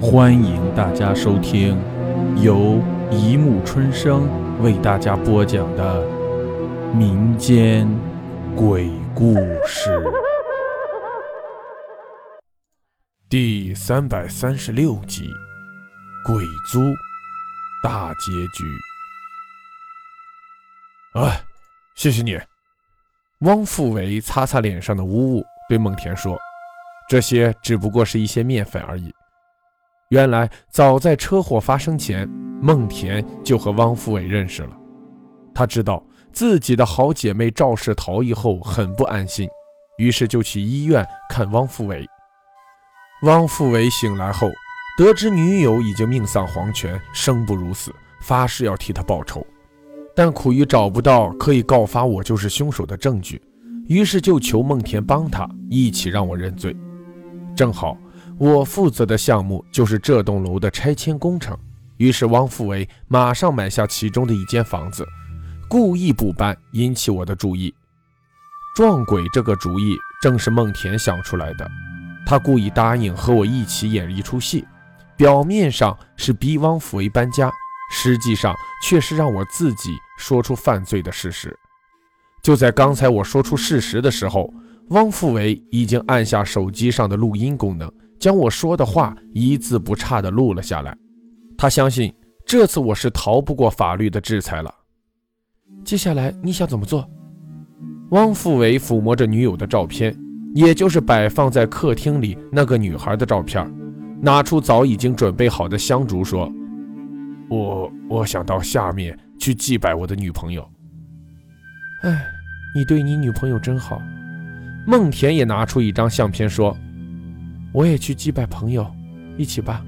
欢迎大家收听由一木春生为大家播讲的民间鬼故事第三百三十六集《鬼租》大结局。哎，谢谢你。汪富维擦擦脸上的污物，对孟田说：“这些只不过是一些面粉而已。”原来，早在车祸发生前，孟田就和汪富伟认识了。他知道自己的好姐妹肇事逃逸后很不安心，于是就去医院看汪富伟。汪富伟醒来后，得知女友已经命丧黄泉，生不如死，发誓要替他报仇。但苦于找不到可以告发我就是凶手的证据，于是就求孟田帮他一起让我认罪。正好我负责的项目就是这栋楼的拆迁工程，于是汪富伟马上买下其中的一间房子，故意补办，引起我的注意。撞鬼这个主意正是孟田想出来的，他故意答应和我一起演一出戏，表面上是逼汪富维搬家。实际上却是让我自己说出犯罪的事实。就在刚才我说出事实的时候，汪富维已经按下手机上的录音功能，将我说的话一字不差地录了下来。他相信这次我是逃不过法律的制裁了。接下来你想怎么做？汪富伟抚摸着女友的照片，也就是摆放在客厅里那个女孩的照片，拿出早已经准备好的香烛，说。我我想到下面去祭拜我的女朋友。哎，你对你女朋友真好。孟田也拿出一张相片说：“我也去祭拜朋友，一起吧。”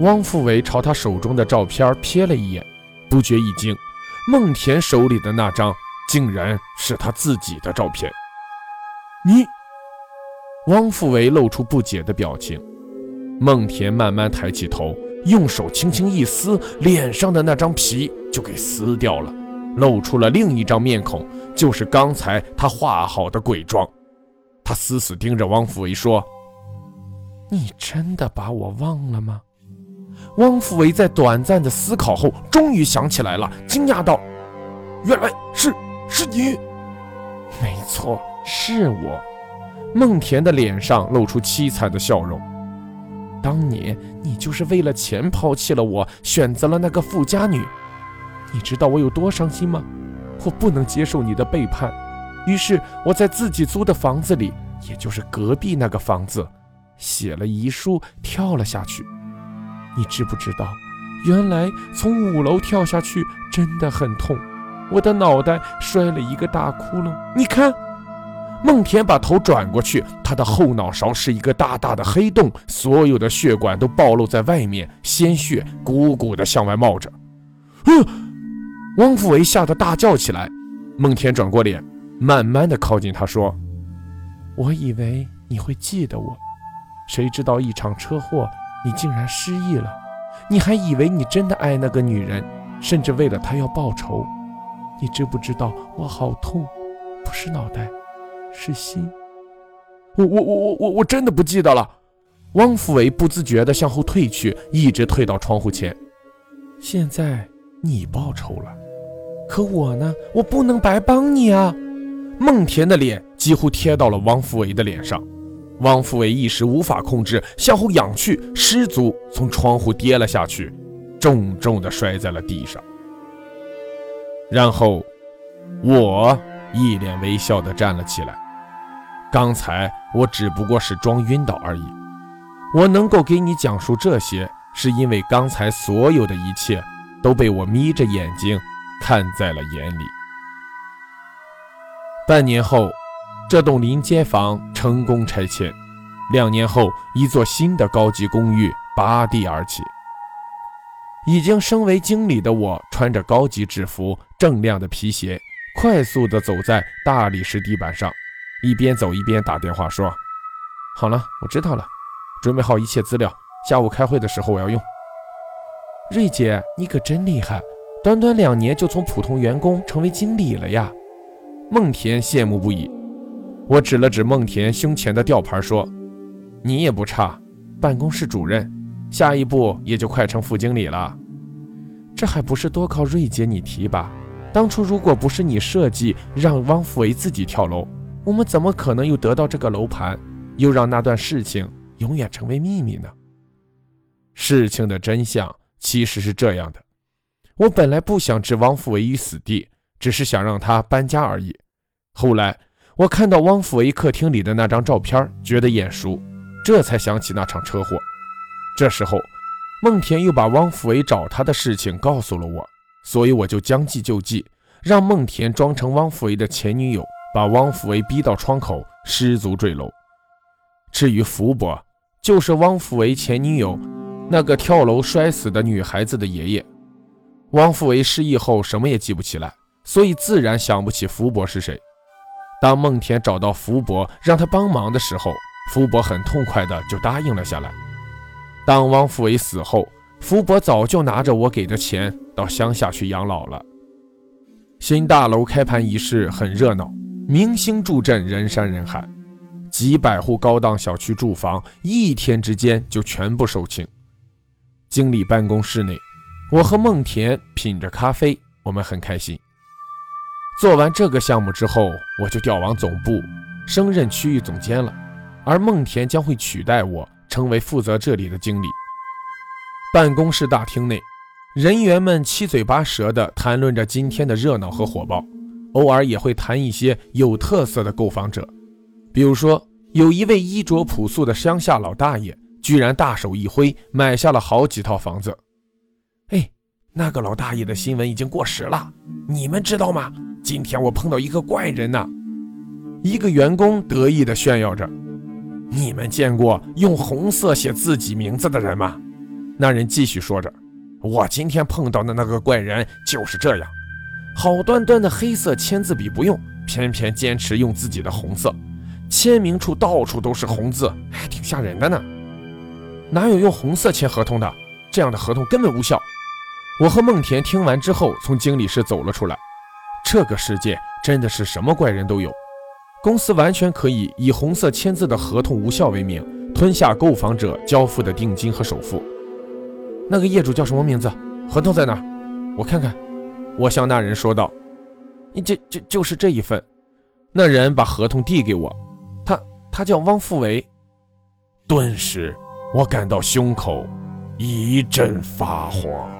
汪富伟朝他手中的照片瞥了一眼，不觉一惊，孟田手里的那张竟然是他自己的照片。你，汪富伟露出不解的表情。孟田慢慢抬起头。用手轻轻一撕，脸上的那张皮就给撕掉了，露出了另一张面孔，就是刚才他画好的鬼状。他死死盯着汪富伟说：“你真的把我忘了吗？”汪富维在短暂的思考后，终于想起来了，惊讶道：“原来是是你！没错，是我。”孟田的脸上露出凄惨的笑容。当年你就是为了钱抛弃了我，选择了那个富家女。你知道我有多伤心吗？我不能接受你的背叛，于是我在自己租的房子里，也就是隔壁那个房子，写了遗书，跳了下去。你知不知道，原来从五楼跳下去真的很痛，我的脑袋摔了一个大窟窿。你看。孟田把头转过去，他的后脑勺是一个大大的黑洞，所有的血管都暴露在外面，鲜血鼓鼓的向外冒着。嗯，汪富维吓得大叫起来。孟田转过脸，慢慢的靠近他说：“我以为你会记得我，谁知道一场车祸，你竟然失忆了。你还以为你真的爱那个女人，甚至为了她要报仇。你知不知道我好痛？不是脑袋。”是心，我我我我我我真的不记得了。汪福伟不自觉地向后退去，一直退到窗户前。现在你报仇了，可我呢？我不能白帮你啊！孟田的脸几乎贴到了汪福伟的脸上，汪富伟一时无法控制，向后仰去，失足从窗户跌了下去，重重地摔在了地上。然后，我。一脸微笑地站了起来。刚才我只不过是装晕倒而已。我能够给你讲述这些，是因为刚才所有的一切都被我眯着眼睛看在了眼里。半年后，这栋临街房成功拆迁。两年后，一座新的高级公寓拔地而起。已经升为经理的我，穿着高级制服、锃亮的皮鞋。快速地走在大理石地板上，一边走一边打电话说：“好了，我知道了，准备好一切资料，下午开会的时候我要用。”瑞姐，你可真厉害，短短两年就从普通员工成为经理了呀！孟田羡慕不已。我指了指孟田胸前的吊牌说：“你也不差，办公室主任，下一步也就快成副经理了。这还不是多靠瑞姐你提拔？当初如果不是你设计让汪富维自己跳楼，我们怎么可能又得到这个楼盘，又让那段事情永远成为秘密呢？事情的真相其实是这样的：我本来不想置汪富维于死地，只是想让他搬家而已。后来我看到汪福维客厅里的那张照片，觉得眼熟，这才想起那场车祸。这时候，孟田又把汪福维找他的事情告诉了我，所以我就将计就计，让孟田装成汪福维的前女友，把汪福维逼到窗口失足坠楼。至于福伯，就是汪福维前女友那个跳楼摔死的女孩子的爷爷。汪福维失忆后什么也记不起来，所以自然想不起福伯是谁。当孟田找到福伯让他帮忙的时候，福伯很痛快的就答应了下来。当汪富伟死后，福伯早就拿着我给的钱到乡下去养老了。新大楼开盘仪式很热闹，明星助阵，人山人海，几百户高档小区住房一天之间就全部售罄。经理办公室内，我和孟田品着咖啡，我们很开心。做完这个项目之后，我就调往总部，升任区域总监了。而孟田将会取代我，成为负责这里的经理。办公室大厅内，人员们七嘴八舌地谈论着今天的热闹和火爆，偶尔也会谈一些有特色的购房者。比如说，有一位衣着朴素的乡下老大爷，居然大手一挥，买下了好几套房子。那个老大爷的新闻已经过时了，你们知道吗？今天我碰到一个怪人呐！一个员工得意地炫耀着：“你们见过用红色写自己名字的人吗？”那人继续说着：“我今天碰到的那个怪人就是这样，好端端的黑色签字笔不用，偏偏坚持用自己的红色，签名处到处都是红字，还挺吓人的呢。哪有用红色签合同的？这样的合同根本无效。”我和孟田听完之后，从经理室走了出来。这个世界真的是什么怪人都有，公司完全可以以红色签字的合同无效为名，吞下购房者交付的定金和首付。那个业主叫什么名字？合同在哪？我看看。我向那人说道：“你这这就是这一份。”那人把合同递给我，他他叫汪富维。顿时，我感到胸口一阵发慌。